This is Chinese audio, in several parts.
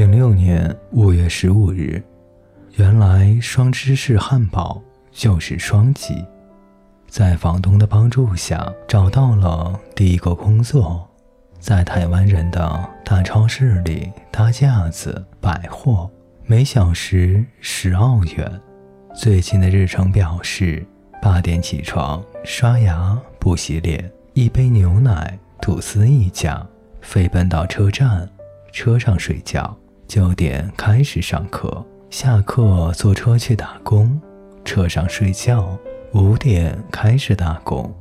零六年五月十五日，原来双芝士汉堡就是双吉。在房东的帮助下，找到了第一个工作，在台湾人的大超市里搭架子摆货，每小时十澳元。最近的日程表是：八点起床，刷牙不洗脸，一杯牛奶，吐司一家，飞奔到车站，车上睡觉。九点开始上课，下课坐车去打工，车上睡觉。五点开始打工，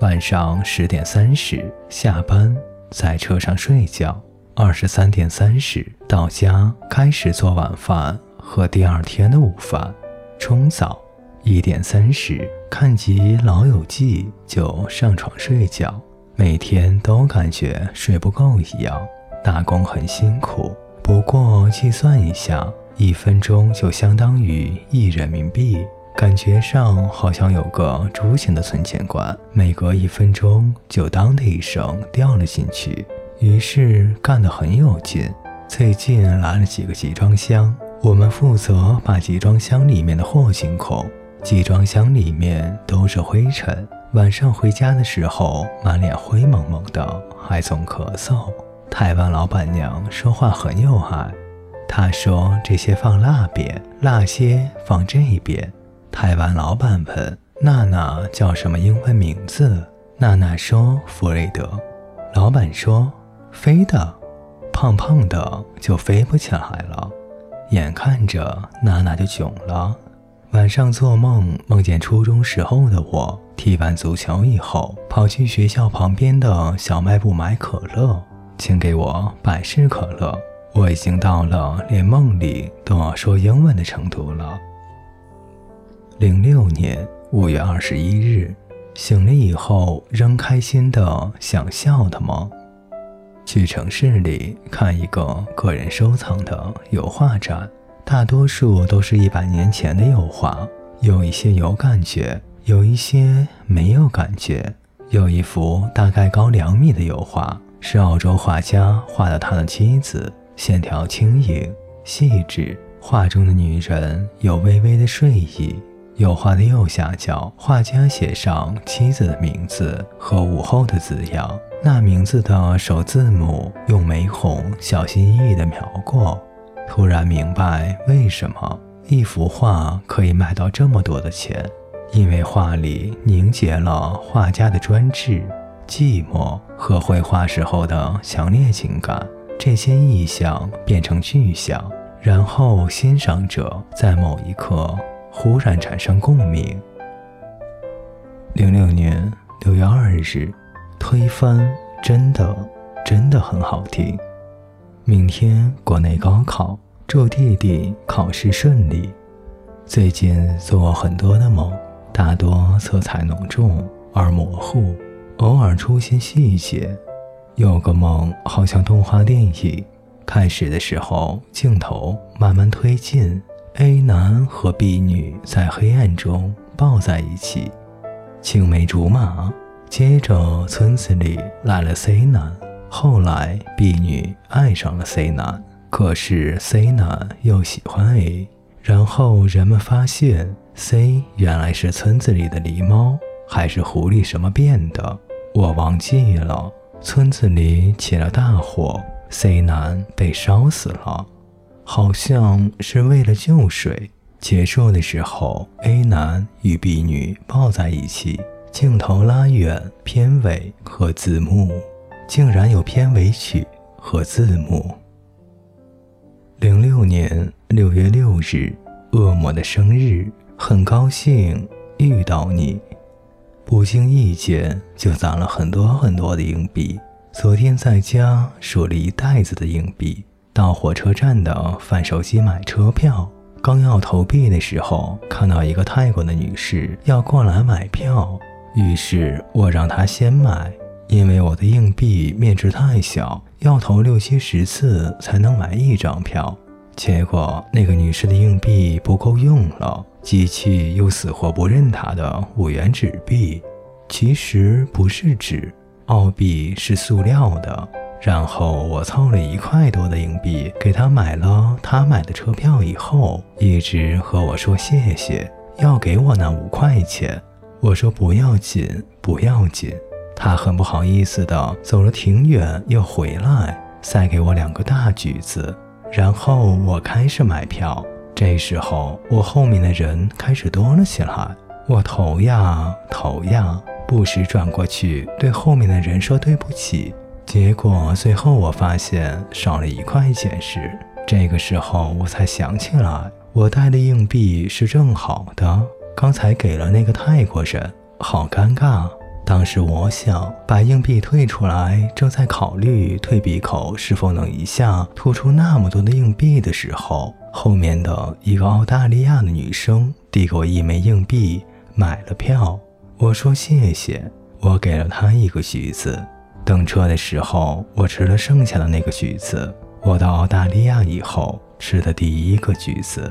晚上十点三十下班，在车上睡觉。二十三点三十到家，开始做晚饭和第二天的午饭，冲澡。一点三十看集《老友记》就上床睡觉。每天都感觉睡不够一样。打工很辛苦，不过计算一下，一分钟就相当于一人民币。感觉上好像有个竹形的存钱罐，每隔一分钟就当的一声掉了进去，于是干得很有劲。最近来了几个集装箱，我们负责把集装箱里面的货清空。集装箱里面都是灰尘，晚上回家的时候满脸灰蒙蒙的，还总咳嗽。台湾老板娘说话很有爱，她说这些放那边，那些放这边。台湾老板问娜娜叫什么英文名字，娜娜说弗瑞德。老板说飞的，胖胖的就飞不起来了。眼看着娜娜就囧了。晚上做梦，梦见初中时候的我踢完足球以后，跑去学校旁边的小卖部买可乐，请给我百事可乐。我已经到了连梦里都要说英文的程度了。零六年五月二十一日，醒了以后仍开心的想笑的梦。去城市里看一个个人收藏的油画展，大多数都是一百年前的油画，有一些有感觉，有一些没有感觉。有一幅大概高两米的油画，是澳洲画家画的他的妻子，线条轻盈细致，画中的女人有微微的睡意。油画的右下角，画家写上妻子的名字和午后的字样。那名字的首字母用玫红小心翼翼地描过。突然明白为什么一幅画可以卖到这么多的钱，因为画里凝结了画家的专制、寂寞和绘画时候的强烈情感。这些意象变成具象，然后欣赏者在某一刻。忽然产生共鸣。零六年六月二日，推翻真的真的很好听。明天国内高考，祝弟弟考试顺利。最近做很多的梦，大多色彩浓重而模糊，偶尔出现细节。有个梦好像动画电影，开始的时候镜头慢慢推进。A 男和 B 女在黑暗中抱在一起，青梅竹马。接着村子里来了 C 男，后来 B 女爱上了 C 男，可是 C 男又喜欢 A。然后人们发现 C 原来是村子里的狸猫，还是狐狸什么变的，我忘记了。村子里起了大火，C 男被烧死了。好像是为了救水。结束的时候，A 男与 B 女抱在一起，镜头拉远，片尾和字幕，竟然有片尾曲和字幕。零六年六月六日，恶魔的生日，很高兴遇到你。不经意间就攒了很多很多的硬币，昨天在家数了一袋子的硬币。到火车站的贩手机买车票，刚要投币的时候，看到一个泰国的女士要过来买票，于是我让她先买，因为我的硬币面值太小，要投六七十次才能买一张票。结果那个女士的硬币不够用了，机器又死活不认她的五元纸币，其实不是纸，澳币是塑料的。然后我凑了一块多的硬币给她买了她买的车票，以后一直和我说谢谢，要给我那五块钱。我说不要紧，不要紧。他很不好意思的走了挺远，又回来，塞给我两个大橘子。然后我开始买票。这时候我后面的人开始多了起来，我投呀投呀，不时转过去对后面的人说对不起。结果最后我发现少了一块钱时，这个时候我才想起来，我带的硬币是正好的，刚才给了那个泰国人，好尴尬。当时我想把硬币退出来，正在考虑退币口是否能一下吐出那么多的硬币的时候，后面的一个澳大利亚的女生递给我一枚硬币，买了票。我说谢谢，我给了她一个橘子。等车的时候，我吃了剩下的那个橘子，我到澳大利亚以后吃的第一个橘子。